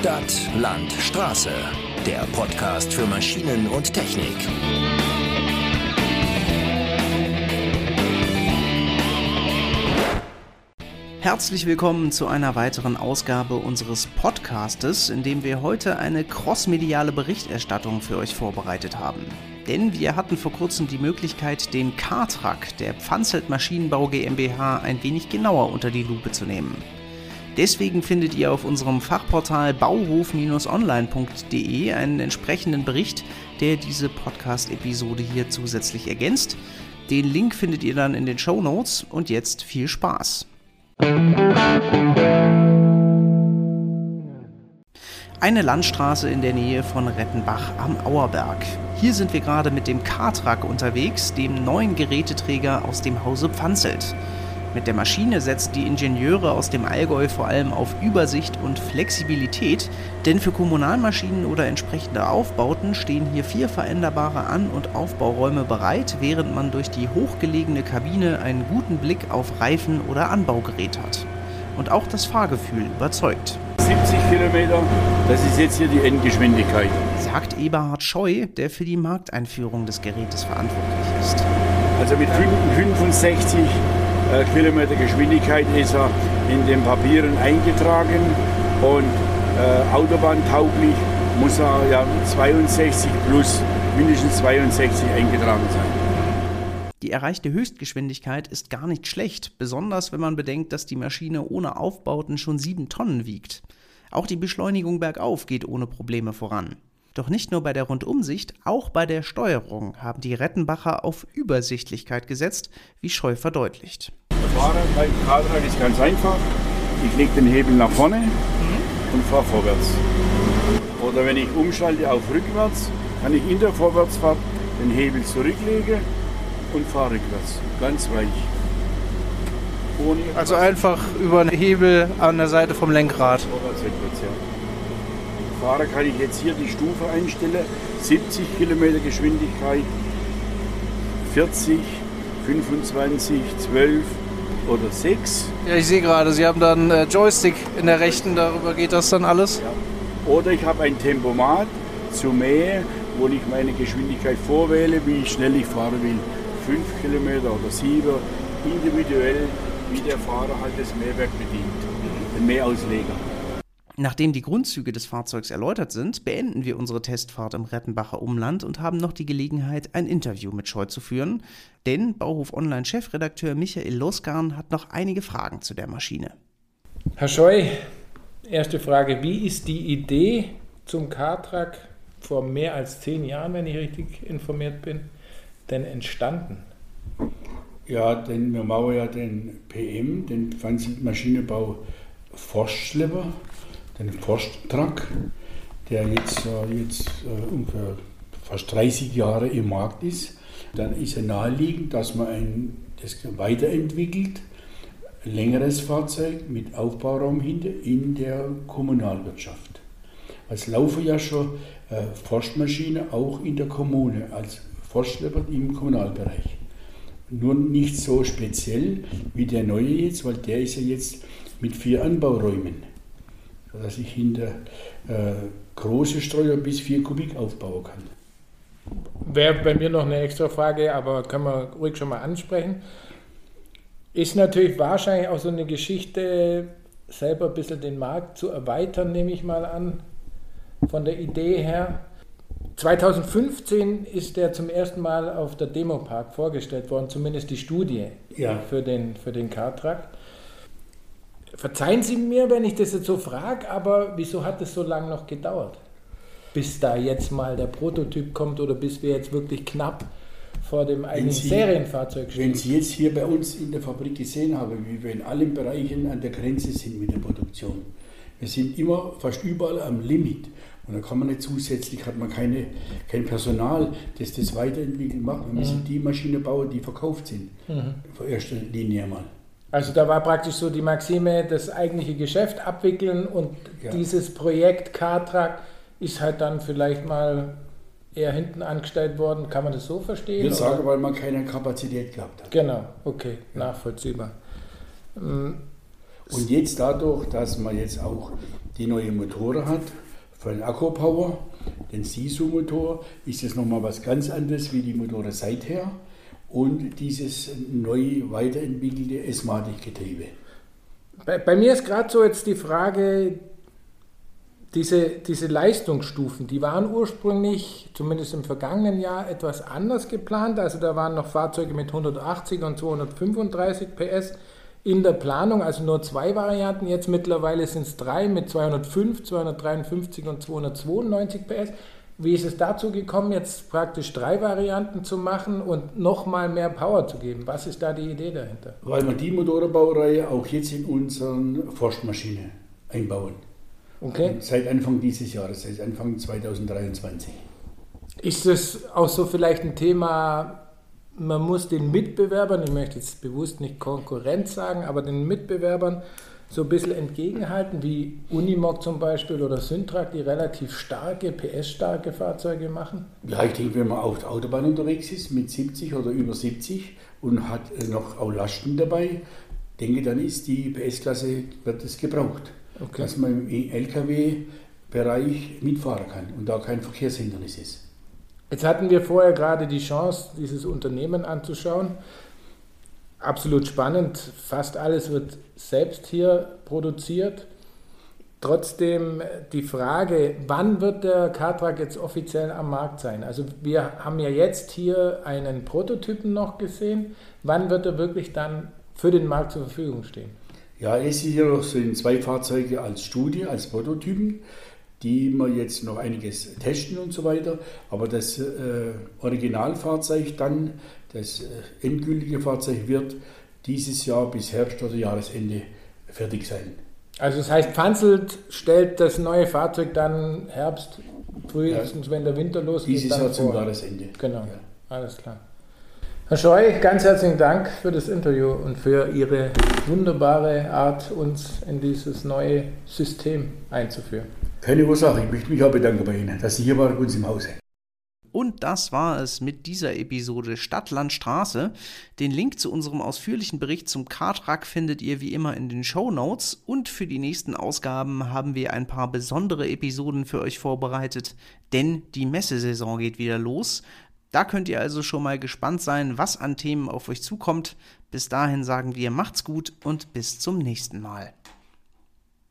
Stadt, Land, Straße. Der Podcast für Maschinen und Technik. Herzlich willkommen zu einer weiteren Ausgabe unseres Podcastes, in dem wir heute eine crossmediale Berichterstattung für euch vorbereitet haben. Denn wir hatten vor kurzem die Möglichkeit, den Kartrack der Pfanzelt Maschinenbau GmbH ein wenig genauer unter die Lupe zu nehmen. Deswegen findet ihr auf unserem Fachportal bauhof-online.de einen entsprechenden Bericht, der diese Podcast-Episode hier zusätzlich ergänzt. Den Link findet ihr dann in den Show Notes und jetzt viel Spaß. Eine Landstraße in der Nähe von Rettenbach am Auerberg. Hier sind wir gerade mit dem Kartrak unterwegs, dem neuen Geräteträger aus dem Hause Pfanzelt. Mit der Maschine setzen die Ingenieure aus dem Allgäu vor allem auf Übersicht und Flexibilität, denn für Kommunalmaschinen oder entsprechende Aufbauten stehen hier vier veränderbare An- und Aufbauräume bereit, während man durch die hochgelegene Kabine einen guten Blick auf Reifen oder Anbaugerät hat. Und auch das Fahrgefühl überzeugt. 70 Kilometer, das ist jetzt hier die Endgeschwindigkeit. Sagt Eberhard Scheu, der für die Markteinführung des Gerätes verantwortlich ist. Also mit 65 äh, Kilometer Geschwindigkeit ist er in den Papieren eingetragen und äh, autobahntauglich muss er ja 62 plus mindestens 62 eingetragen sein. Die erreichte Höchstgeschwindigkeit ist gar nicht schlecht, besonders wenn man bedenkt, dass die Maschine ohne Aufbauten schon 7 Tonnen wiegt. Auch die Beschleunigung bergauf geht ohne Probleme voran. Doch nicht nur bei der Rundumsicht, auch bei der Steuerung haben die Rettenbacher auf Übersichtlichkeit gesetzt, wie Scheu verdeutlicht. Fahrer beim Kadrad ist ganz einfach. Ich lege den Hebel nach vorne mhm. und fahre vorwärts. Oder wenn ich umschalte auf rückwärts, kann ich in der Vorwärtsfahrt den Hebel zurücklegen und fahre rückwärts. Ganz weich. Ohne also einfach über einen Hebel an der Seite vom Lenkrad. Vorwärts, rückwärts, ja. Fahrer kann ich jetzt hier die Stufe einstellen. 70 Kilometer Geschwindigkeit, 40, 25, 12 oder 6. Ja, ich sehe gerade, Sie haben dann äh, Joystick in der rechten, darüber geht das dann alles. Ja. Oder ich habe ein Tempomat zu Mähe, wo ich meine Geschwindigkeit vorwähle, wie schnell ich fahren will. 5 Kilometer oder 7, individuell, wie der Fahrer halt das Mähwerk bedient, den Mähausleger. Nachdem die Grundzüge des Fahrzeugs erläutert sind, beenden wir unsere Testfahrt im Rettenbacher Umland und haben noch die Gelegenheit, ein Interview mit Scheu zu führen, denn Bauhof Online Chefredakteur Michael Losgarn hat noch einige Fragen zu der Maschine. Herr Scheu, erste Frage, wie ist die Idee zum Kartrack vor mehr als zehn Jahren, wenn ich richtig informiert bin, denn entstanden? Ja, denn wir machen ja den PM, den Maschinenbau Forstschlepper den Forsttruck, der jetzt, äh, jetzt äh, ungefähr fast 30 Jahre im Markt ist. Dann ist es naheliegend, dass man ein, das weiterentwickelt, längeres Fahrzeug mit Aufbauraum hinter in der Kommunalwirtschaft. Es laufen ja schon äh, Forstmaschinen auch in der Kommune als Forstschlepper im Kommunalbereich. Nur nicht so speziell wie der neue jetzt, weil der ist ja jetzt mit vier Anbauräumen dass ich hinter äh, große Streuer bis 4 Kubik aufbauen kann. Wäre bei mir noch eine extra Frage, aber können wir ruhig schon mal ansprechen. Ist natürlich wahrscheinlich auch so eine Geschichte, selber ein bisschen den Markt zu erweitern, nehme ich mal an, von der Idee her. 2015 ist der zum ersten Mal auf der Demopark vorgestellt worden, zumindest die Studie ja. für den, für den Kartrack. Verzeihen Sie mir, wenn ich das jetzt so frage, aber wieso hat es so lange noch gedauert? Bis da jetzt mal der Prototyp kommt oder bis wir jetzt wirklich knapp vor dem eigenen Sie, Serienfahrzeug stehen? Wenn Sie jetzt hier bei uns in der Fabrik gesehen haben, wie wir in allen Bereichen an der Grenze sind mit der Produktion. Wir sind immer fast überall am Limit. Und da kann man nicht zusätzlich, hat man keine, kein Personal, das das weiterentwickeln macht. Wir müssen mhm. die Maschinen bauen, die verkauft sind. Mhm. Von erster Linie einmal. Also da war praktisch so die Maxime, das eigentliche Geschäft abwickeln und ja. dieses Projekt Kartrack ist halt dann vielleicht mal eher hinten angestellt worden. Kann man das so verstehen? Ich sagen, weil man keine Kapazität gehabt hat. Genau, okay, ja. nachvollziehbar. Mm. Und jetzt dadurch, dass man jetzt auch die neue Motoren hat, von Akku-Power, den Sisu-Motor, ist das nochmal was ganz anderes wie die Motoren seither und dieses neu weiterentwickelte S-Matic-Getriebe. Bei, bei, mir ist gerade so jetzt die Frage, diese, diese Leistungsstufen, die waren ursprünglich, zumindest im vergangenen Jahr, etwas anders geplant. Also da waren noch Fahrzeuge mit 180 und 235 PS in der Planung, also nur zwei Varianten. Jetzt mittlerweile sind es drei mit 205, 253 und 292 PS. Wie ist es dazu gekommen, jetzt praktisch drei Varianten zu machen und nochmal mehr Power zu geben? Was ist da die Idee dahinter? Weil wir die Motorenbaureihe auch jetzt in unseren Forstmaschine einbauen. Okay. Und seit Anfang dieses Jahres, seit Anfang 2023. Ist das auch so vielleicht ein Thema, man muss den Mitbewerbern, ich möchte jetzt bewusst nicht Konkurrenz sagen, aber den Mitbewerbern so ein bisschen entgegenhalten, wie Unimog zum Beispiel oder Syntrack, die relativ starke, PS-starke Fahrzeuge machen? Ja, ich denke, wenn man auf der Autobahn unterwegs ist mit 70 oder über 70 und hat noch auch Lasten dabei, denke dann ist die PS-Klasse, wird es gebraucht. Okay. Dass man im LKW-Bereich mitfahren kann und da kein Verkehrshindernis ist. Jetzt hatten wir vorher gerade die Chance, dieses Unternehmen anzuschauen. Absolut spannend. Fast alles wird selbst hier produziert. Trotzdem die Frage, wann wird der Cartrack jetzt offiziell am Markt sein? Also wir haben ja jetzt hier einen Prototypen noch gesehen. Wann wird er wirklich dann für den Markt zur Verfügung stehen? Ja, es ist hier noch so in zwei Fahrzeuge als Studie, als Prototypen die wir jetzt noch einiges testen und so weiter. Aber das äh, Originalfahrzeug dann, das äh, endgültige Fahrzeug wird dieses Jahr bis Herbst oder Jahresende fertig sein. Also das heißt, Pfanzelt stellt das neue Fahrzeug dann Herbst, frühestens ja, wenn der Winter losgeht. Dieses Jahr zum Jahresende. Genau, ja. alles klar. Herr Scheu, ganz herzlichen Dank für das Interview und für Ihre wunderbare Art, uns in dieses neue System einzuführen. Keine Ursache, ich möchte mich auch bedanken bei Ihnen, dass Sie hier waren bei uns im Hause. Und das war es mit dieser Episode Stadt, Land, Straße. Den Link zu unserem ausführlichen Bericht zum Kartrack findet ihr wie immer in den Show Notes. Und für die nächsten Ausgaben haben wir ein paar besondere Episoden für euch vorbereitet, denn die Messesaison geht wieder los. Da könnt ihr also schon mal gespannt sein, was an Themen auf euch zukommt. Bis dahin sagen wir macht's gut und bis zum nächsten Mal.